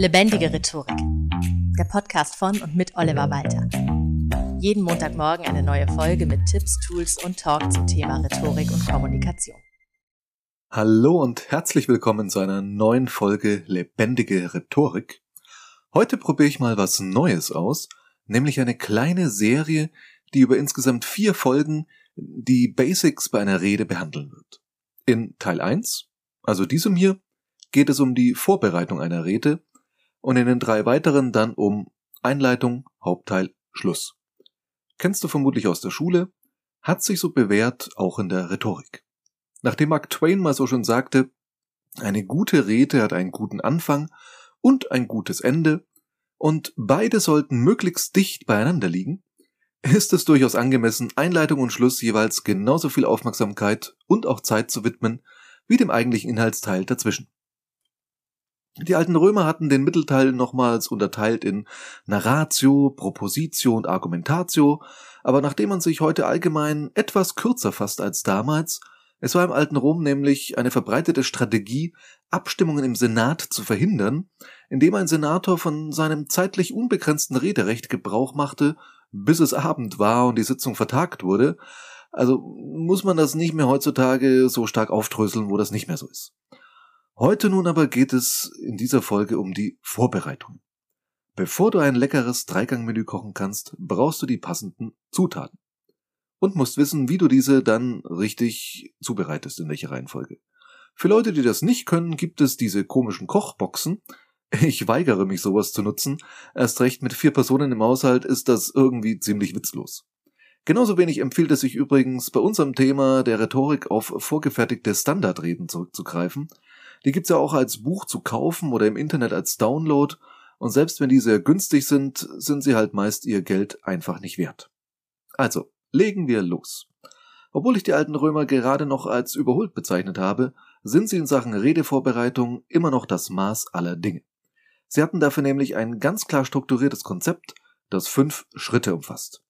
Lebendige Rhetorik. Der Podcast von und mit Oliver Walter. Jeden Montagmorgen eine neue Folge mit Tipps, Tools und Talk zum Thema Rhetorik und Kommunikation. Hallo und herzlich willkommen zu einer neuen Folge Lebendige Rhetorik. Heute probiere ich mal was Neues aus, nämlich eine kleine Serie, die über insgesamt vier Folgen die Basics bei einer Rede behandeln wird. In Teil 1, also diesem hier, geht es um die Vorbereitung einer Rede und in den drei weiteren dann um Einleitung, Hauptteil, Schluss. Kennst du vermutlich aus der Schule, hat sich so bewährt auch in der Rhetorik. Nachdem Mark Twain mal so schon sagte, eine gute Rede hat einen guten Anfang und ein gutes Ende, und beide sollten möglichst dicht beieinander liegen, ist es durchaus angemessen, Einleitung und Schluss jeweils genauso viel Aufmerksamkeit und auch Zeit zu widmen wie dem eigentlichen Inhaltsteil dazwischen. Die alten Römer hatten den Mittelteil nochmals unterteilt in Narratio, Propositio und Argumentatio, aber nachdem man sich heute allgemein etwas kürzer fasst als damals, es war im alten Rom nämlich eine verbreitete Strategie, Abstimmungen im Senat zu verhindern, indem ein Senator von seinem zeitlich unbegrenzten Rederecht Gebrauch machte, bis es Abend war und die Sitzung vertagt wurde. Also muss man das nicht mehr heutzutage so stark aufdröseln, wo das nicht mehr so ist. Heute nun aber geht es in dieser Folge um die Vorbereitung. Bevor du ein leckeres Dreigangmenü kochen kannst, brauchst du die passenden Zutaten. Und musst wissen, wie du diese dann richtig zubereitest, in welcher Reihenfolge. Für Leute, die das nicht können, gibt es diese komischen Kochboxen. Ich weigere mich sowas zu nutzen. Erst recht mit vier Personen im Haushalt ist das irgendwie ziemlich witzlos. Genauso wenig empfiehlt es sich übrigens bei unserem Thema der Rhetorik auf vorgefertigte Standardreden zurückzugreifen, die gibt's ja auch als Buch zu kaufen oder im Internet als Download. Und selbst wenn die sehr günstig sind, sind sie halt meist ihr Geld einfach nicht wert. Also, legen wir los. Obwohl ich die alten Römer gerade noch als überholt bezeichnet habe, sind sie in Sachen Redevorbereitung immer noch das Maß aller Dinge. Sie hatten dafür nämlich ein ganz klar strukturiertes Konzept, das fünf Schritte umfasst.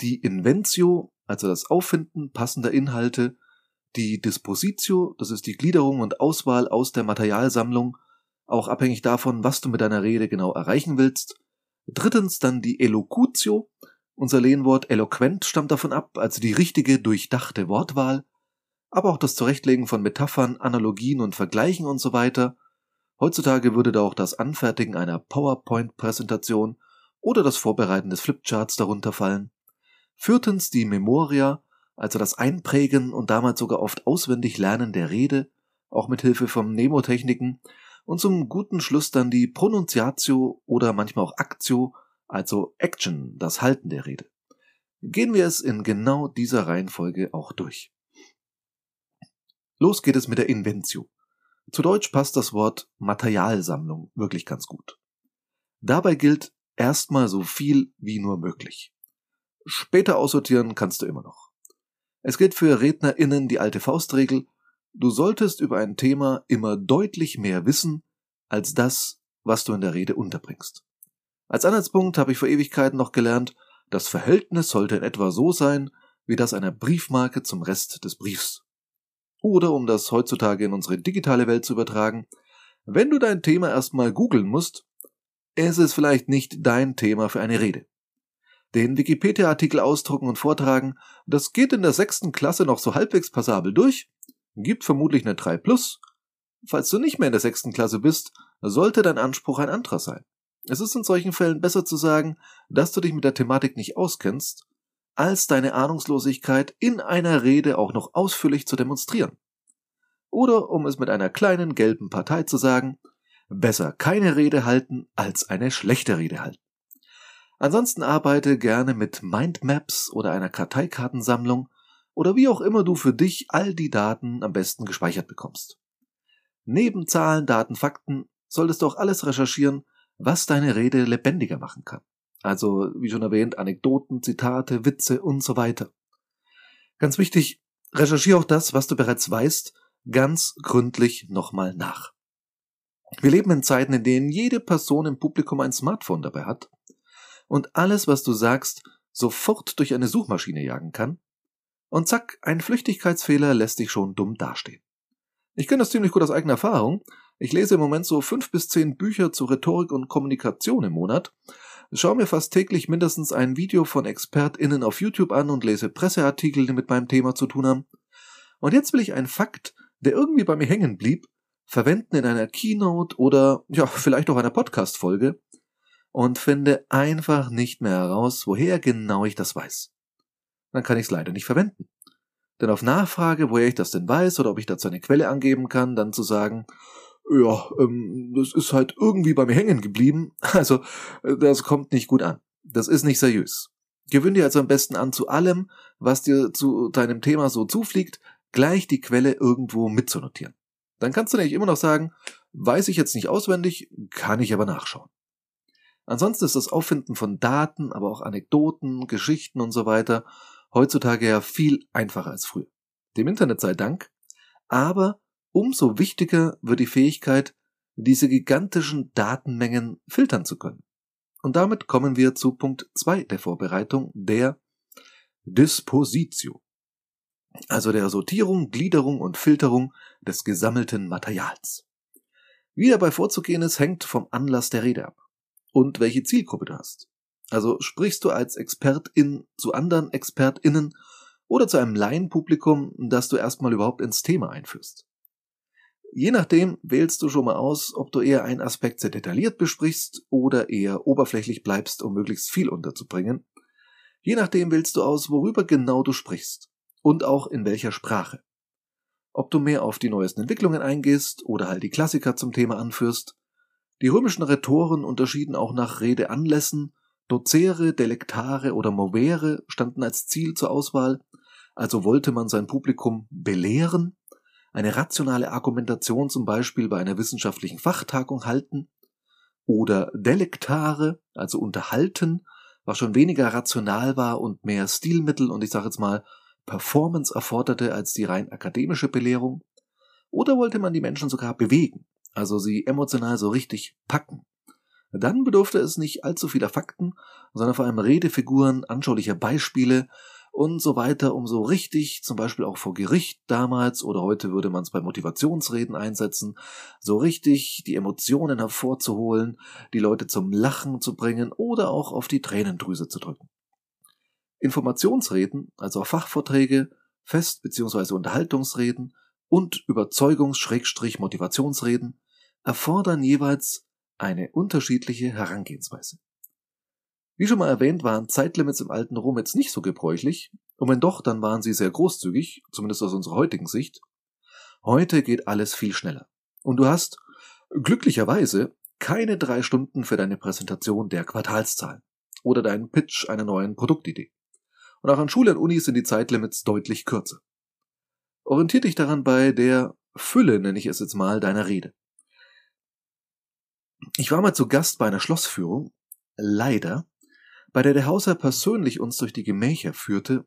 Die Inventio, also das Auffinden passender Inhalte, die Dispositio, das ist die Gliederung und Auswahl aus der Materialsammlung, auch abhängig davon, was du mit deiner Rede genau erreichen willst. Drittens dann die Elocutio, unser Lehnwort eloquent stammt davon ab, also die richtige, durchdachte Wortwahl, aber auch das Zurechtlegen von Metaphern, Analogien und Vergleichen und so weiter. Heutzutage würde da auch das Anfertigen einer PowerPoint-Präsentation oder das Vorbereiten des Flipcharts darunter fallen. Viertens die Memoria, also das Einprägen und damals sogar oft auswendig Lernen der Rede, auch mit Hilfe von Nemotechniken, und zum guten Schluss dann die Pronunziatio oder manchmal auch Actio, also Action, das Halten der Rede. Gehen wir es in genau dieser Reihenfolge auch durch. Los geht es mit der Inventio. Zu Deutsch passt das Wort Materialsammlung wirklich ganz gut. Dabei gilt erstmal so viel wie nur möglich. Später aussortieren kannst du immer noch. Es gilt für RednerInnen die alte Faustregel, du solltest über ein Thema immer deutlich mehr wissen, als das, was du in der Rede unterbringst. Als Anhaltspunkt habe ich vor Ewigkeiten noch gelernt, das Verhältnis sollte in etwa so sein, wie das einer Briefmarke zum Rest des Briefs. Oder um das heutzutage in unsere digitale Welt zu übertragen, wenn du dein Thema erstmal googeln musst, ist es vielleicht nicht dein Thema für eine Rede den Wikipedia-Artikel ausdrucken und vortragen, das geht in der sechsten Klasse noch so halbwegs passabel durch, gibt vermutlich eine 3 plus. Falls du nicht mehr in der sechsten Klasse bist, sollte dein Anspruch ein anderer sein. Es ist in solchen Fällen besser zu sagen, dass du dich mit der Thematik nicht auskennst, als deine Ahnungslosigkeit in einer Rede auch noch ausführlich zu demonstrieren. Oder um es mit einer kleinen gelben Partei zu sagen, besser keine Rede halten als eine schlechte Rede halten. Ansonsten arbeite gerne mit Mindmaps oder einer Karteikartensammlung oder wie auch immer du für dich all die Daten am besten gespeichert bekommst. Neben Zahlen, Daten, Fakten solltest du auch alles recherchieren, was deine Rede lebendiger machen kann. Also, wie schon erwähnt, Anekdoten, Zitate, Witze und so weiter. Ganz wichtig, recherchiere auch das, was du bereits weißt, ganz gründlich nochmal nach. Wir leben in Zeiten, in denen jede Person im Publikum ein Smartphone dabei hat und alles, was du sagst, sofort durch eine Suchmaschine jagen kann, und zack, ein Flüchtigkeitsfehler lässt dich schon dumm dastehen. Ich kenne das ziemlich gut aus eigener Erfahrung. Ich lese im Moment so fünf bis zehn Bücher zu Rhetorik und Kommunikation im Monat, schaue mir fast täglich mindestens ein Video von ExpertInnen auf YouTube an und lese Presseartikel, die mit meinem Thema zu tun haben. Und jetzt will ich einen Fakt, der irgendwie bei mir hängen blieb, verwenden in einer Keynote oder ja, vielleicht auch einer Podcast-Folge und finde einfach nicht mehr heraus, woher genau ich das weiß. Dann kann ich es leider nicht verwenden. Denn auf Nachfrage, woher ich das denn weiß oder ob ich dazu eine Quelle angeben kann, dann zu sagen, ja, ähm, das ist halt irgendwie bei mir hängen geblieben. Also, äh, das kommt nicht gut an. Das ist nicht seriös. Gewöhn dir also am besten an, zu allem, was dir zu deinem Thema so zufliegt, gleich die Quelle irgendwo mitzunotieren. Dann kannst du nämlich immer noch sagen, weiß ich jetzt nicht auswendig, kann ich aber nachschauen. Ansonsten ist das Auffinden von Daten, aber auch Anekdoten, Geschichten und so weiter heutzutage ja viel einfacher als früher. Dem Internet sei Dank, aber umso wichtiger wird die Fähigkeit, diese gigantischen Datenmengen filtern zu können. Und damit kommen wir zu Punkt 2 der Vorbereitung, der Dispositio. Also der Sortierung, Gliederung und Filterung des gesammelten Materials. Wie dabei vorzugehen ist, hängt vom Anlass der Rede ab und welche Zielgruppe du hast. Also sprichst du als Expertin zu anderen ExpertInnen oder zu einem Laienpublikum, das du erstmal überhaupt ins Thema einführst. Je nachdem wählst du schon mal aus, ob du eher einen Aspekt sehr detailliert besprichst oder eher oberflächlich bleibst, um möglichst viel unterzubringen. Je nachdem wählst du aus, worüber genau du sprichst und auch in welcher Sprache. Ob du mehr auf die neuesten Entwicklungen eingehst oder halt die Klassiker zum Thema anführst. Die römischen Rhetoren unterschieden auch nach Redeanlässen. Dozere, Delektare oder Movere standen als Ziel zur Auswahl. Also wollte man sein Publikum belehren eine rationale Argumentation zum Beispiel bei einer wissenschaftlichen Fachtagung halten oder Delektare, also unterhalten, was schon weniger rational war und mehr Stilmittel und ich sage jetzt mal Performance erforderte als die rein akademische Belehrung? Oder wollte man die Menschen sogar bewegen, also sie emotional so richtig packen? Dann bedurfte es nicht allzu vieler Fakten, sondern vor allem Redefiguren, anschaulicher Beispiele und so weiter, um so richtig, zum Beispiel auch vor Gericht damals oder heute würde man es bei Motivationsreden einsetzen, so richtig die Emotionen hervorzuholen, die Leute zum Lachen zu bringen oder auch auf die Tränendrüse zu drücken. Informationsreden, also Fachvorträge, Fest- bzw. Unterhaltungsreden und Überzeugungs-Motivationsreden erfordern jeweils eine unterschiedliche Herangehensweise. Wie schon mal erwähnt, waren Zeitlimits im alten Rom jetzt nicht so gebräuchlich, und wenn doch, dann waren sie sehr großzügig, zumindest aus unserer heutigen Sicht. Heute geht alles viel schneller. Und du hast, glücklicherweise, keine drei Stunden für deine Präsentation der Quartalszahlen oder deinen Pitch einer neuen Produktidee. Und auch an Schulen und Unis sind die Zeitlimits deutlich kürzer. Orientier dich daran bei der Fülle, nenne ich es jetzt mal, deiner Rede. Ich war mal zu Gast bei einer Schlossführung. Leider bei der der Hausherr persönlich uns durch die Gemächer führte,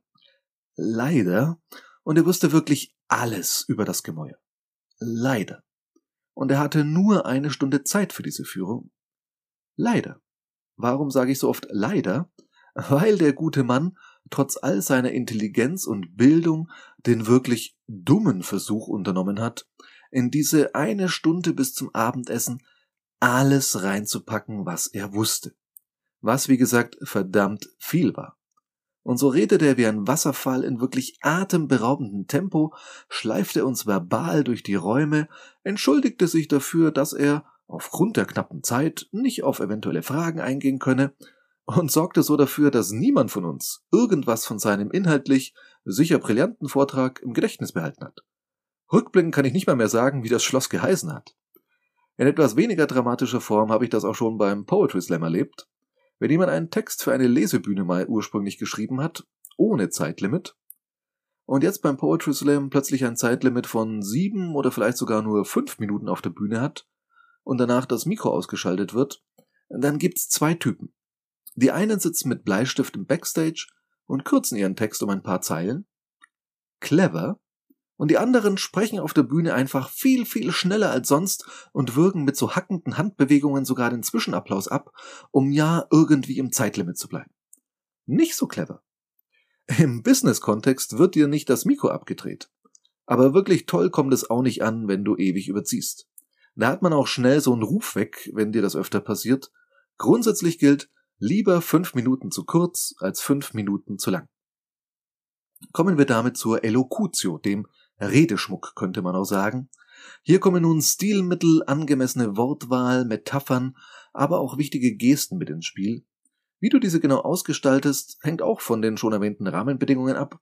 leider, und er wusste wirklich alles über das Gemäuer. Leider. Und er hatte nur eine Stunde Zeit für diese Führung. Leider. Warum sage ich so oft leider? Weil der gute Mann trotz all seiner Intelligenz und Bildung den wirklich dummen Versuch unternommen hat, in diese eine Stunde bis zum Abendessen alles reinzupacken, was er wusste was wie gesagt verdammt viel war. Und so redete er wie ein Wasserfall in wirklich atemberaubendem Tempo, schleifte uns verbal durch die Räume, entschuldigte sich dafür, dass er aufgrund der knappen Zeit nicht auf eventuelle Fragen eingehen könne und sorgte so dafür, dass niemand von uns irgendwas von seinem inhaltlich sicher brillanten Vortrag im Gedächtnis behalten hat. Rückblickend kann ich nicht mal mehr sagen, wie das Schloss geheißen hat. In etwas weniger dramatischer Form habe ich das auch schon beim Poetry Slam erlebt. Wenn jemand einen Text für eine Lesebühne mal ursprünglich geschrieben hat, ohne Zeitlimit, und jetzt beim Poetry Slam plötzlich ein Zeitlimit von sieben oder vielleicht sogar nur fünf Minuten auf der Bühne hat und danach das Mikro ausgeschaltet wird, dann gibt's zwei Typen. Die einen sitzen mit Bleistift im Backstage und kürzen ihren Text um ein paar Zeilen. Clever, und die anderen sprechen auf der Bühne einfach viel, viel schneller als sonst und wirken mit so hackenden Handbewegungen sogar den Zwischenapplaus ab, um ja irgendwie im Zeitlimit zu bleiben. Nicht so clever. Im Business-Kontext wird dir nicht das Mikro abgedreht. Aber wirklich toll kommt es auch nicht an, wenn du ewig überziehst. Da hat man auch schnell so einen Ruf weg, wenn dir das öfter passiert. Grundsätzlich gilt, lieber fünf Minuten zu kurz als fünf Minuten zu lang. Kommen wir damit zur Elocutio, dem Redeschmuck könnte man auch sagen. Hier kommen nun Stilmittel, angemessene Wortwahl, Metaphern, aber auch wichtige Gesten mit ins Spiel. Wie du diese genau ausgestaltest, hängt auch von den schon erwähnten Rahmenbedingungen ab.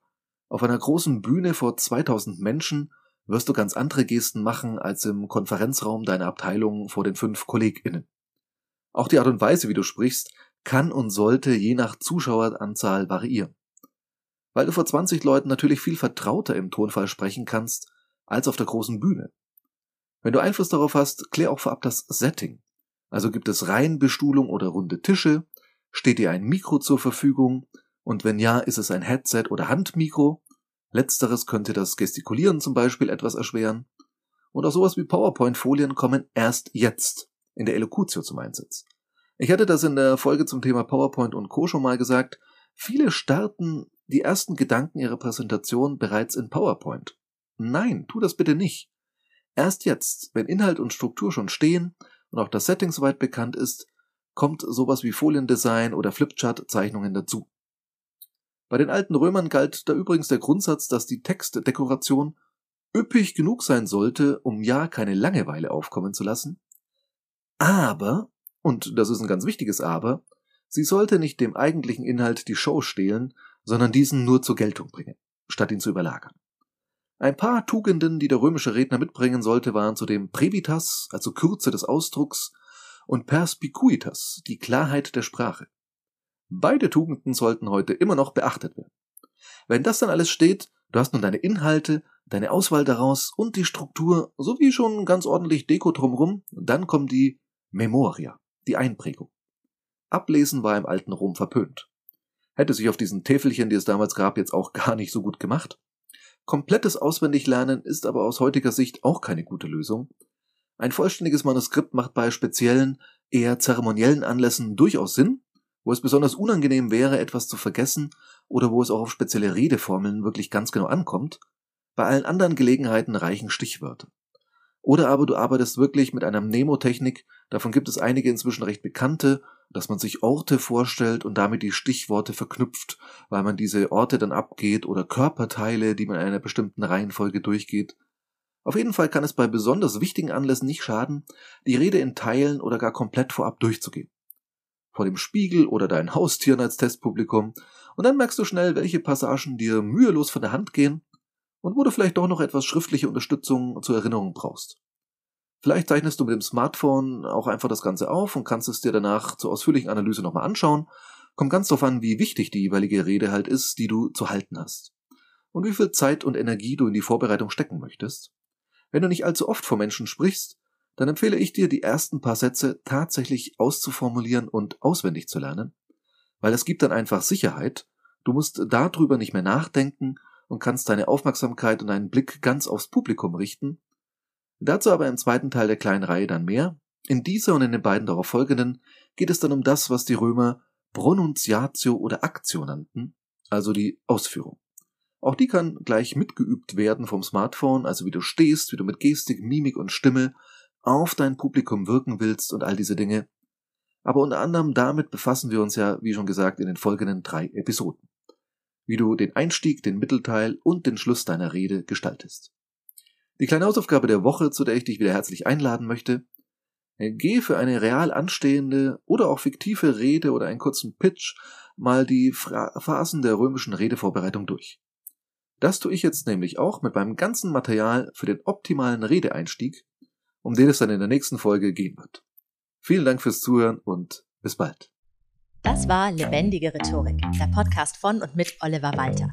Auf einer großen Bühne vor 2000 Menschen wirst du ganz andere Gesten machen als im Konferenzraum deiner Abteilung vor den fünf KollegInnen. Auch die Art und Weise, wie du sprichst, kann und sollte je nach Zuschaueranzahl variieren weil du vor 20 Leuten natürlich viel vertrauter im Tonfall sprechen kannst als auf der großen Bühne. Wenn du Einfluss darauf hast, klär auch vorab das Setting. Also gibt es Reihenbestuhlung oder runde Tische, steht dir ein Mikro zur Verfügung und wenn ja, ist es ein Headset oder Handmikro. Letzteres könnte das Gestikulieren zum Beispiel etwas erschweren. Und auch sowas wie PowerPoint-Folien kommen erst jetzt in der Elocutio zum Einsatz. Ich hatte das in der Folge zum Thema PowerPoint und Co. schon mal gesagt. Viele starten die ersten Gedanken Ihrer Präsentation bereits in PowerPoint. Nein, tu das bitte nicht. Erst jetzt, wenn Inhalt und Struktur schon stehen und auch das Setting soweit bekannt ist, kommt sowas wie Foliendesign oder Flipchart-Zeichnungen dazu. Bei den alten Römern galt da übrigens der Grundsatz, dass die Textdekoration üppig genug sein sollte, um ja keine Langeweile aufkommen zu lassen. Aber, und das ist ein ganz wichtiges Aber, sie sollte nicht dem eigentlichen Inhalt die Show stehlen, sondern diesen nur zur Geltung bringen, statt ihn zu überlagern. Ein paar Tugenden, die der römische Redner mitbringen sollte, waren zudem Brevitas, also Kürze des Ausdrucks, und Perspicuitas, die Klarheit der Sprache. Beide Tugenden sollten heute immer noch beachtet werden. Wenn das dann alles steht, du hast nun deine Inhalte, deine Auswahl daraus und die Struktur sowie schon ganz ordentlich Deko drumrum, dann kommt die Memoria, die Einprägung. Ablesen war im alten Rom verpönt hätte sich auf diesen Täfelchen, die es damals gab, jetzt auch gar nicht so gut gemacht. Komplettes Auswendiglernen ist aber aus heutiger Sicht auch keine gute Lösung. Ein vollständiges Manuskript macht bei speziellen, eher zeremoniellen Anlässen durchaus Sinn, wo es besonders unangenehm wäre, etwas zu vergessen oder wo es auch auf spezielle Redeformeln wirklich ganz genau ankommt. Bei allen anderen Gelegenheiten reichen Stichwörter. Oder aber du arbeitest wirklich mit einer Mnemotechnik, davon gibt es einige inzwischen recht bekannte dass man sich Orte vorstellt und damit die Stichworte verknüpft, weil man diese Orte dann abgeht oder Körperteile, die man in einer bestimmten Reihenfolge durchgeht. Auf jeden Fall kann es bei besonders wichtigen Anlässen nicht schaden, die Rede in Teilen oder gar komplett vorab durchzugehen. Vor dem Spiegel oder deinen Haustieren als Testpublikum und dann merkst du schnell, welche Passagen dir mühelos von der Hand gehen und wo du vielleicht doch noch etwas schriftliche Unterstützung zur Erinnerung brauchst. Vielleicht zeichnest du mit dem Smartphone auch einfach das Ganze auf und kannst es dir danach zur ausführlichen Analyse nochmal anschauen. Kommt ganz darauf an, wie wichtig die jeweilige Rede halt ist, die du zu halten hast. Und wie viel Zeit und Energie du in die Vorbereitung stecken möchtest. Wenn du nicht allzu oft vor Menschen sprichst, dann empfehle ich dir, die ersten paar Sätze tatsächlich auszuformulieren und auswendig zu lernen, weil es gibt dann einfach Sicherheit. Du musst darüber nicht mehr nachdenken und kannst deine Aufmerksamkeit und deinen Blick ganz aufs Publikum richten Dazu aber im zweiten Teil der kleinen Reihe dann mehr. In dieser und in den beiden darauf folgenden geht es dann um das, was die Römer Pronuntiatio oder Aktio nannten, also die Ausführung. Auch die kann gleich mitgeübt werden vom Smartphone, also wie du stehst, wie du mit Gestik, Mimik und Stimme auf dein Publikum wirken willst und all diese Dinge. Aber unter anderem damit befassen wir uns ja, wie schon gesagt, in den folgenden drei Episoden. Wie du den Einstieg, den Mittelteil und den Schluss deiner Rede gestaltest. Die kleine Hausaufgabe der Woche, zu der ich dich wieder herzlich einladen möchte. Geh für eine real anstehende oder auch fiktive Rede oder einen kurzen Pitch mal die Phasen der römischen Redevorbereitung durch. Das tue ich jetzt nämlich auch mit meinem ganzen Material für den optimalen Redeeinstieg, um den es dann in der nächsten Folge gehen wird. Vielen Dank fürs Zuhören und bis bald. Das war Lebendige Rhetorik, der Podcast von und mit Oliver Walter.